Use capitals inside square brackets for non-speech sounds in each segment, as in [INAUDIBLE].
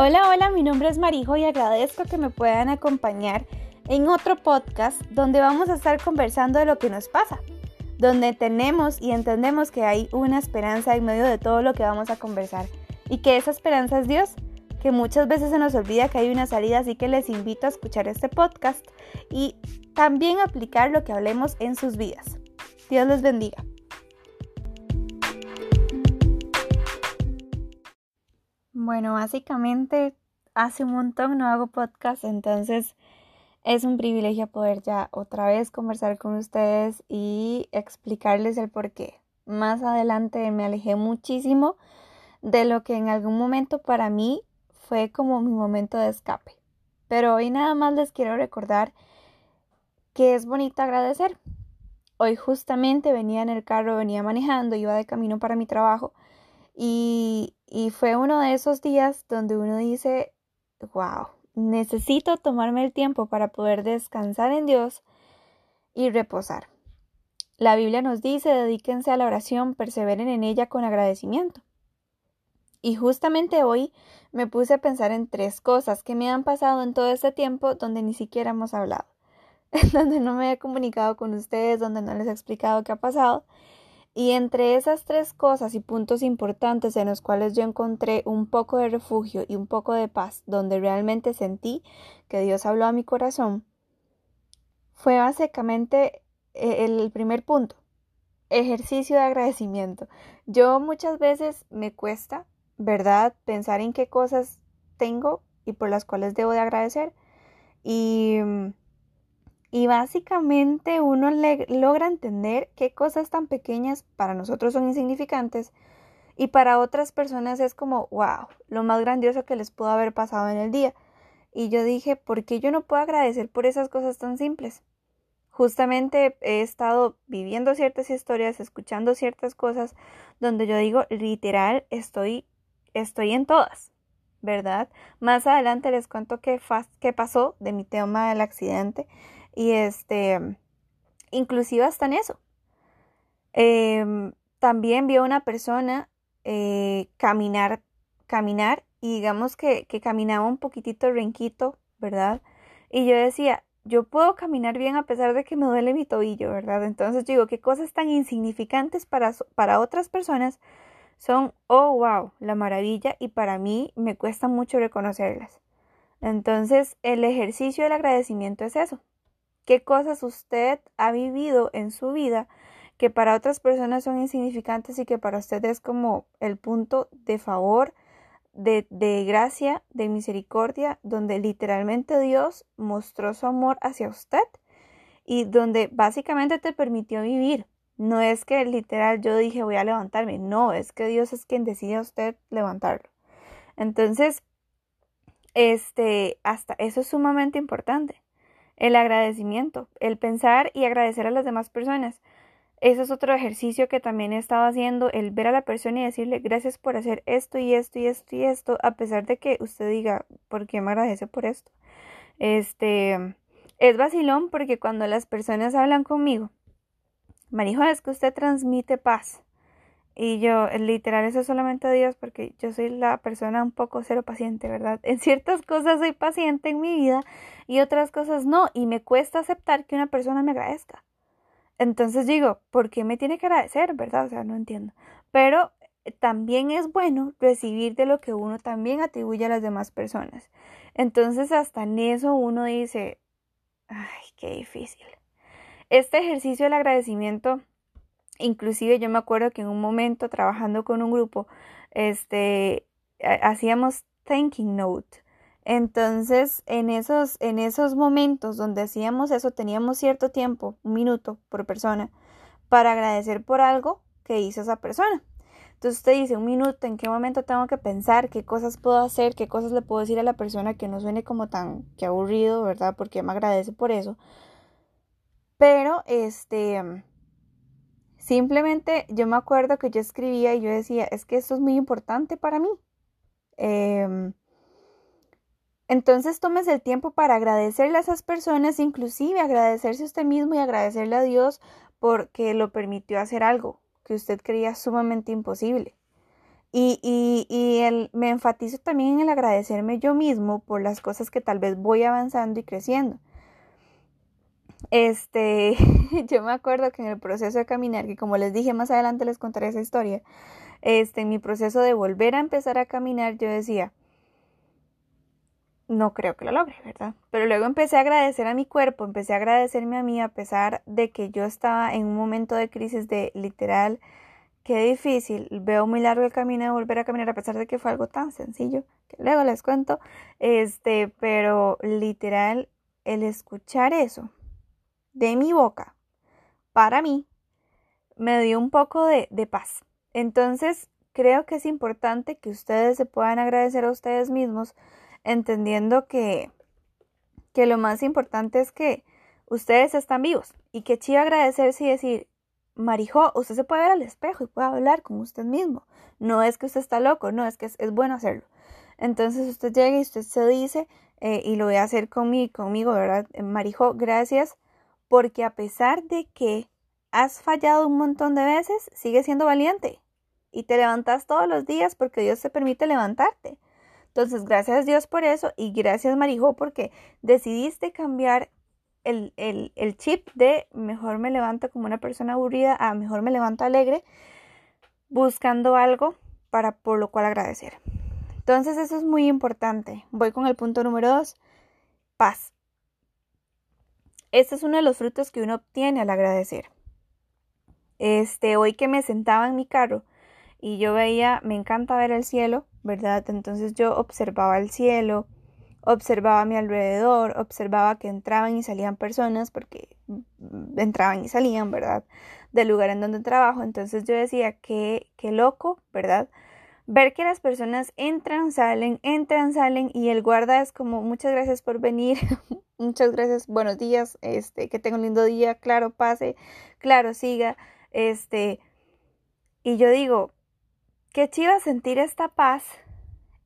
Hola, hola, mi nombre es Marijo y agradezco que me puedan acompañar en otro podcast donde vamos a estar conversando de lo que nos pasa, donde tenemos y entendemos que hay una esperanza en medio de todo lo que vamos a conversar y que esa esperanza es Dios, que muchas veces se nos olvida que hay una salida, así que les invito a escuchar este podcast y también aplicar lo que hablemos en sus vidas. Dios les bendiga. Bueno, básicamente hace un montón no hago podcast, entonces es un privilegio poder ya otra vez conversar con ustedes y explicarles el por qué. Más adelante me alejé muchísimo de lo que en algún momento para mí fue como mi momento de escape. Pero hoy nada más les quiero recordar que es bonito agradecer. Hoy justamente venía en el carro, venía manejando, iba de camino para mi trabajo y, y fue uno de esos días donde uno dice, wow, necesito tomarme el tiempo para poder descansar en Dios y reposar. La Biblia nos dice, dedíquense a la oración, perseveren en ella con agradecimiento. Y justamente hoy me puse a pensar en tres cosas que me han pasado en todo este tiempo donde ni siquiera hemos hablado, [LAUGHS] donde no me he comunicado con ustedes, donde no les he explicado qué ha pasado y entre esas tres cosas y puntos importantes en los cuales yo encontré un poco de refugio y un poco de paz, donde realmente sentí que Dios habló a mi corazón, fue básicamente eh, el primer punto, ejercicio de agradecimiento. Yo muchas veces me cuesta, ¿verdad?, pensar en qué cosas tengo y por las cuales debo de agradecer. Y y básicamente uno logra entender qué cosas tan pequeñas para nosotros son insignificantes y para otras personas es como, wow, lo más grandioso que les pudo haber pasado en el día. Y yo dije, ¿por qué yo no puedo agradecer por esas cosas tan simples? Justamente he estado viviendo ciertas historias, escuchando ciertas cosas donde yo digo, literal, estoy, estoy en todas, ¿verdad? Más adelante les cuento qué pasó de mi tema del accidente y este, inclusive hasta en eso. Em, también vio una persona eh, caminar, caminar y digamos que, que caminaba un poquitito renquito, ¿verdad? Y yo decía, yo puedo caminar bien a pesar de que me duele mi tobillo, ¿verdad? Entonces digo, qué cosas tan insignificantes para, para otras personas son, oh, wow, la maravilla y para mí me cuesta mucho reconocerlas. Entonces, el ejercicio del agradecimiento es eso, qué cosas usted ha vivido en su vida que para otras personas son insignificantes y que para usted es como el punto de favor, de, de, gracia, de misericordia, donde literalmente Dios mostró su amor hacia usted y donde básicamente te permitió vivir. No es que literal yo dije voy a levantarme, no, es que Dios es quien decide a usted levantarlo. Entonces, este, hasta eso es sumamente importante el agradecimiento, el pensar y agradecer a las demás personas. Ese es otro ejercicio que también he estado haciendo, el ver a la persona y decirle gracias por hacer esto y esto y esto y esto, a pesar de que usted diga, ¿por qué me agradece por esto? Este, es vacilón porque cuando las personas hablan conmigo, Marijo, es que usted transmite paz. Y yo, literal, eso es solamente Dios porque yo soy la persona un poco cero paciente, ¿verdad? [LAUGHS] En ciertas cosas soy paciente en mi vida y otras cosas no. Y me cuesta aceptar que una persona me agradezca. Entonces digo, ¿por qué me tiene que agradecer, verdad? O sea, no entiendo. Pero eh, también es bueno recibir de lo que uno también atribuye a las demás personas. Entonces hasta en eso uno dice, ay, qué difícil. Este ejercicio del agradecimiento Inclusive yo me acuerdo que en un momento trabajando con un grupo, este, hacíamos thanking note. Entonces, en esos, en esos momentos donde hacíamos eso, teníamos cierto tiempo, un minuto por persona, para agradecer por algo que hizo esa persona. Entonces usted dice, un minuto, ¿en qué momento tengo que pensar? ¿Qué cosas puedo hacer? ¿Qué cosas le puedo decir a la persona que no suene como tan que aburrido, ¿verdad? Porque me agradece por eso. Pero, este, Simplemente yo me acuerdo que yo escribía y yo decía, es que esto es muy importante para mí. Em, entonces tomes el tiempo para agradecerle a esas personas, inclusive agradecerse a usted mismo y agradecerle a Dios porque lo permitió hacer algo que usted creía sumamente imposible. Y, y, y el, me enfatizo también en el agradecerme yo mismo por las cosas que tal vez voy avanzando y creciendo. Este, [LAUGHS] yo me acuerdo que en el proceso de caminar, que como les dije más adelante les contaré esa historia, este, en mi proceso de volver a empezar a caminar, yo decía, no creo que lo logre, ¿verdad? Pero luego empecé a agradecer a mi cuerpo, empecé a agradecerme a mí a pesar de que yo estaba en un momento de crisis de literal, qué difícil, veo muy largo el camino de volver a caminar a pesar de que fue algo tan sencillo, que luego les cuento, este, pero literal, el escuchar eso de mi boca, para mí, me dio un poco de, de paz. Entonces, creo que es importante que ustedes se puedan agradecer a ustedes mismos entendiendo que, que lo más importante es que ustedes están vivos y que chido agradecerse y decir, Marijo, usted se puede ver al espejo y puede hablar con usted mismo. No es que usted está loco, no, es que es, bueno hacerlo. Entonces usted llega y usted se dice, eh, y lo voy a hacer conmigo, conmigo, ¿verdad? Eh, Marijo, gracias, porque a pesar de que has fallado un montón de veces, sigues siendo valiente y te levantas todos los días porque Dios te permite levantarte. Entonces, gracias Dios por eso y gracias Marijo porque decidiste cambiar el, el, chip de mejor me levanto como una persona aburrida a mejor me levanto alegre, buscando algo para por lo cual agradecer. Entonces, eso es muy importante. Voy con el punto número dos, paz. Este es uno de los frutos que uno obtiene al agradecer. Este, hoy que me sentaba en mi carro y yo veía, me encanta ver el cielo, ¿verdad? Entonces yo observaba el cielo, observaba a mi alrededor, observaba que entraban y salían personas, porque entraban y salían, ¿verdad? Del lugar en donde trabajo. Entonces yo decía, qué, qué loco, ¿verdad? Ver que las personas entran, salen, entran, salen y el guarda es como muchas gracias por venir, [LAUGHS] muchas gracias, buenos días, este, que tenga un lindo día, claro, pase, claro, siga, este, y yo digo, Qué chiva sentir esta paz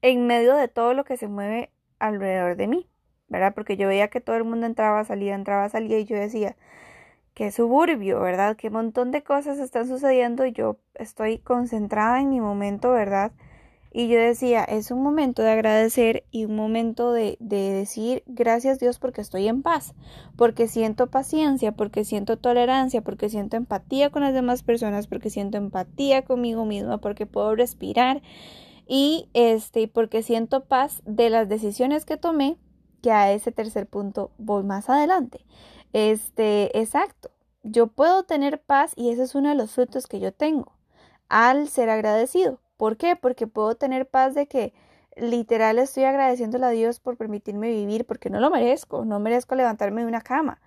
en medio de todo lo que se mueve alrededor de mí, ¿verdad? Porque yo veía que todo el mundo entraba, salía, entraba, salía y yo decía, qué suburbio, ¿verdad? Qué montón de cosas están sucediendo yo estoy concentrada en mi momento, ¿verdad? Y yo decía, es un momento de agradecer y un momento de, de, decir gracias Dios porque estoy en paz, porque siento paciencia, porque siento tolerancia, porque siento empatía con las demás personas, porque siento empatía conmigo misma, porque puedo respirar y este, porque siento paz de las decisiones que tomé, que a ese tercer punto voy más adelante. Este, exacto. Yo puedo tener paz y ese es uno de los frutos que yo tengo al ser agradecido ¿Por qué? Porque puedo tener paz de que literal estoy agradeciéndole a Dios por permitirme vivir, porque no lo merezco, no merezco levantarme de una cama.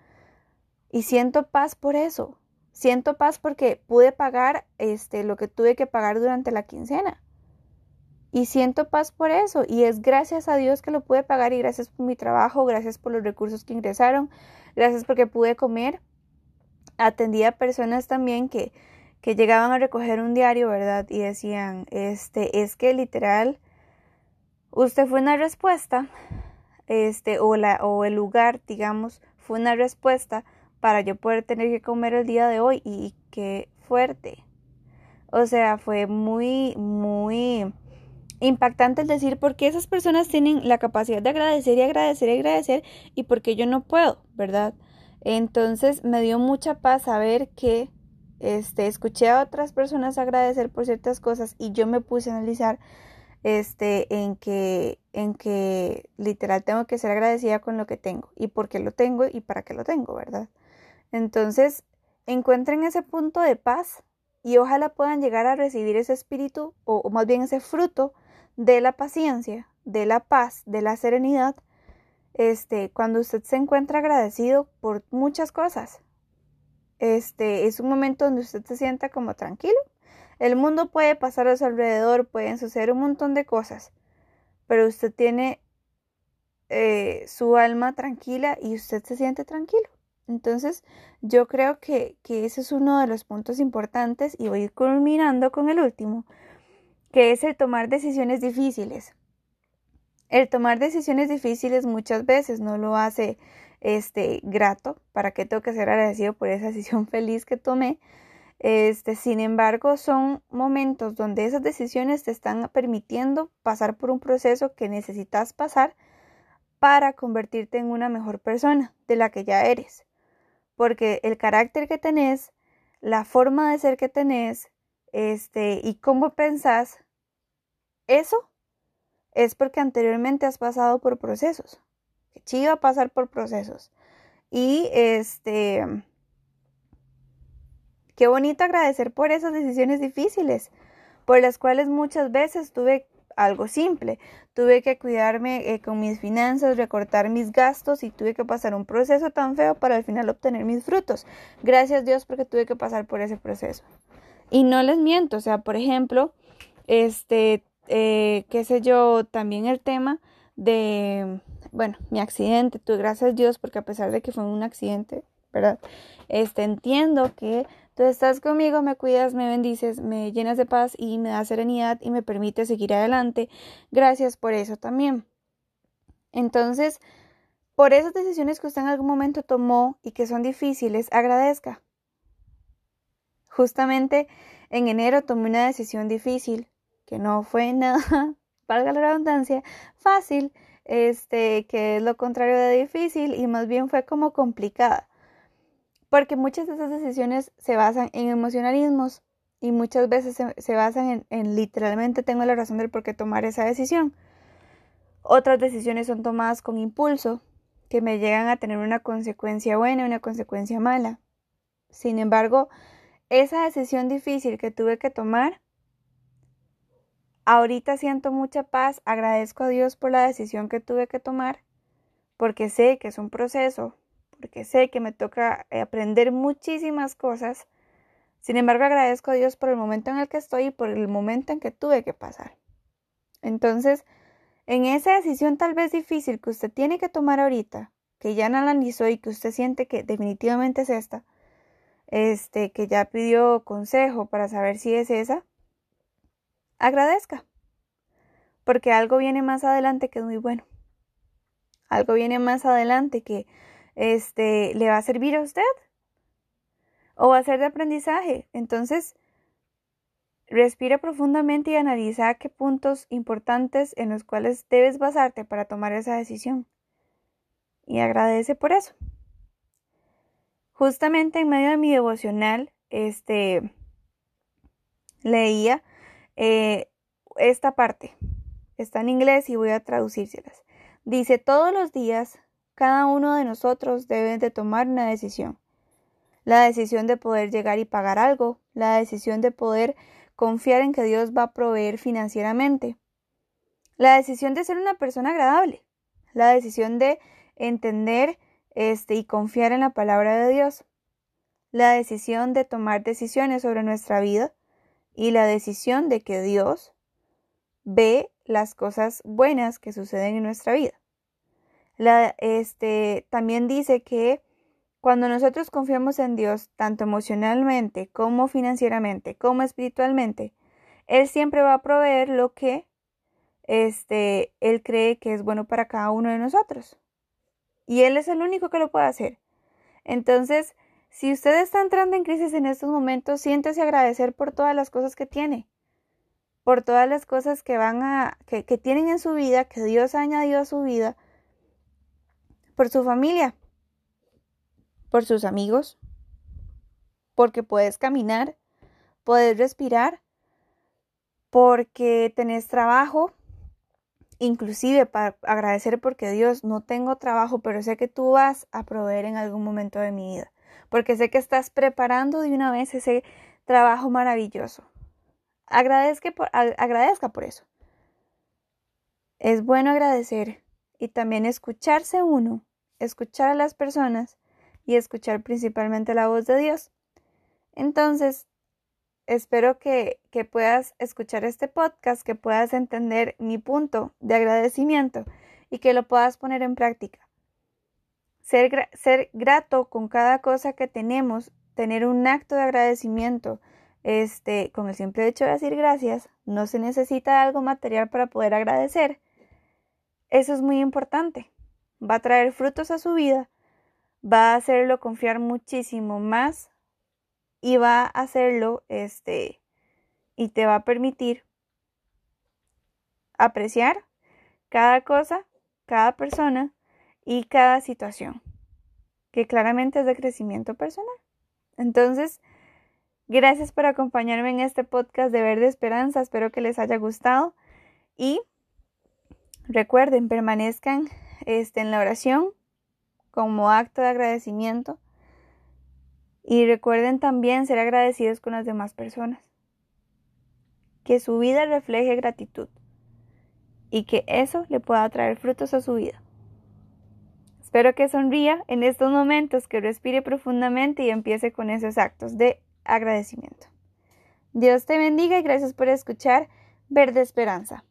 Y siento paz por eso. Siento paz porque pude pagar este lo que tuve que pagar durante la quincena. Y siento paz por eso. Y es gracias a Dios que lo pude pagar y gracias por mi trabajo, gracias por los recursos que ingresaron, gracias porque pude comer. Atendí a personas también que que llegaban a recoger un diario, ¿verdad? Y decían, este, es que literal, usted fue una respuesta, este, o, la, o el lugar, digamos, fue una respuesta para yo poder tener que comer el día de hoy y qué fuerte. O sea, fue muy, muy impactante el decir por qué esas personas tienen la capacidad de agradecer y agradecer y agradecer y por qué yo no puedo, ¿verdad? Entonces me dio mucha paz saber que este, escuché a otras personas agradecer por ciertas cosas y yo me puse a analizar este, en que, en que literal tengo que ser agradecida con lo que tengo y por qué lo tengo y para qué lo tengo, ¿verdad? Entonces, encuentren ese punto de paz y ojalá puedan llegar a recibir ese espíritu o, o más bien ese fruto de la paciencia, de la paz, de la serenidad, este, cuando usted se encuentra agradecido por muchas cosas, este es un momento donde usted se sienta como tranquilo. El mundo puede pasar a su alrededor, pueden suceder un montón de cosas, pero usted tiene eh, su alma tranquila y usted se siente tranquilo. Entonces, yo creo que, que ese es uno de los puntos importantes y voy culminando con el último, que es el tomar decisiones difíciles. El tomar decisiones difíciles muchas veces no lo hace este, grato, para que tengo que ser agradecido por esa [LAUGHS] decisión feliz que tomé, Este, sin embargo, son momentos donde esas decisiones te están permitiendo pasar por un proceso que necesitas pasar para convertirte en una mejor persona de la que ya eres. Porque el carácter que tenés, la forma de ser que tenés, este, y cómo pensás, eso es porque anteriormente has pasado por procesos. Chiva pasar por procesos. Y este Qué bonito agradecer por esas decisiones difíciles, por las cuales muchas veces tuve algo simple. Tuve que cuidarme eh, con mis finanzas, recortar mis gastos y tuve que pasar un proceso tan feo para al final obtener mis frutos. Gracias Dios porque tuve que pasar por ese proceso. Y no les miento, o sea, por ejemplo, este, eh, qué sé yo, también el tema de, bueno, mi accidente, tuve gracias Dios porque a pesar de que fue un accidente, ¿verdad? Este, entiendo que Tú estás conmigo, me cuidas, me bendices, me llenas de paz y me das serenidad y me permite seguir adelante. Gracias por eso también. Entonces, por esas decisiones que usted en algún momento tomó y que son difíciles, agradezca. Justamente en enero tomé una decisión difícil, que no fue nada, [LAUGHS] valga la redundancia, fácil, este, que es lo contrario de difícil y más bien fue como complicada porque muchas de esas decisiones se basan en emocionalismos y muchas veces se, basan en, literalmente tengo la razón del por qué tomar esa decisión. Otras decisiones son tomadas con impulso, que me llegan a tener una consecuencia buena y una consecuencia mala. Sin embargo, esa decisión difícil que tuve que tomar, ahorita siento mucha paz, agradezco a Dios por la decisión que tuve que tomar, porque sé que es un proceso, porque sé que me toca eh, aprender muchísimas cosas. Sin embargo, agradezco a Dios por el momento en el que estoy y por el momento en que tuve que pasar. Entonces, en esa decisión tal vez difícil que usted tiene que tomar ahorita, que ya analizó y que usted siente que definitivamente es esta, este, que ya pidió consejo para saber si es esa, agradezca, porque algo viene más adelante que es muy bueno. Algo viene más adelante que este, le va a servir a usted o va a ser de aprendizaje. Entonces, respira profundamente y analiza qué puntos importantes en los cuales debes basarte para tomar esa decisión. Y agradece por eso. Justamente en medio de mi devocional, este, leía eh, esta parte. Está en inglés y voy a traducírselas. Dice, todos los días cada uno de nosotros debe de tomar una decisión. La decisión de poder llegar y pagar algo, la decisión de poder confiar en que Dios va a proveer financieramente, la decisión de ser una persona agradable, la decisión de entender este y confiar en la palabra de Dios, la decisión de tomar decisiones sobre nuestra vida y la decisión de que Dios ve las cosas buenas que suceden en nuestra vida. Este, también dice que cuando nosotros confiamos en Dios, tanto emocionalmente como financieramente, como espiritualmente, Él siempre va a proveer lo que este, Él cree que es bueno para cada uno de nosotros. Y Él es el único que lo puede hacer. Entonces, si usted está entrando en crisis en estos momentos, siéntese agradecer por todas las cosas que tiene, por todas las cosas que van a, que, que tienen en su vida, que Dios ha añadido a su vida, por su familia, por sus amigos, porque puedes caminar, puedes respirar, porque tenés trabajo, inclusive para agradecer porque Dios no tengo trabajo, pero sé que tú vas a proveer en algún momento de mi vida, porque sé que estás preparando de una vez ese trabajo maravilloso. Agradezca por, agradezca por eso. Es bueno agradecer y también escucharse uno, escuchar a las personas y escuchar principalmente la voz de Dios. Entonces, espero que, que puedas escuchar este podcast, que puedas entender mi punto de agradecimiento y que lo puedas poner en práctica. Ser, ser, grato con cada cosa que tenemos, tener un acto de agradecimiento, este, con el simple hecho de decir gracias, no se necesita algo material para poder agradecer. Eso es muy importante. Va a traer frutos a su vida, va a hacerlo confiar muchísimo más y va a hacerlo, este, y te va a permitir apreciar cada cosa, cada persona y cada situación, que claramente es de crecimiento personal. Entonces, gracias por acompañarme en este podcast de Verde Esperanza, espero que les haya gustado y recuerden, permanezcan este, en la oración como acto de agradecimiento y recuerden también ser agradecidos con las demás personas. Que su vida refleje gratitud y que eso le pueda traer frutos a su vida. Espero que sonría en estos momentos, que respire profundamente y empiece con esos actos de agradecimiento. Dios te bendiga y gracias por escuchar Verde Esperanza.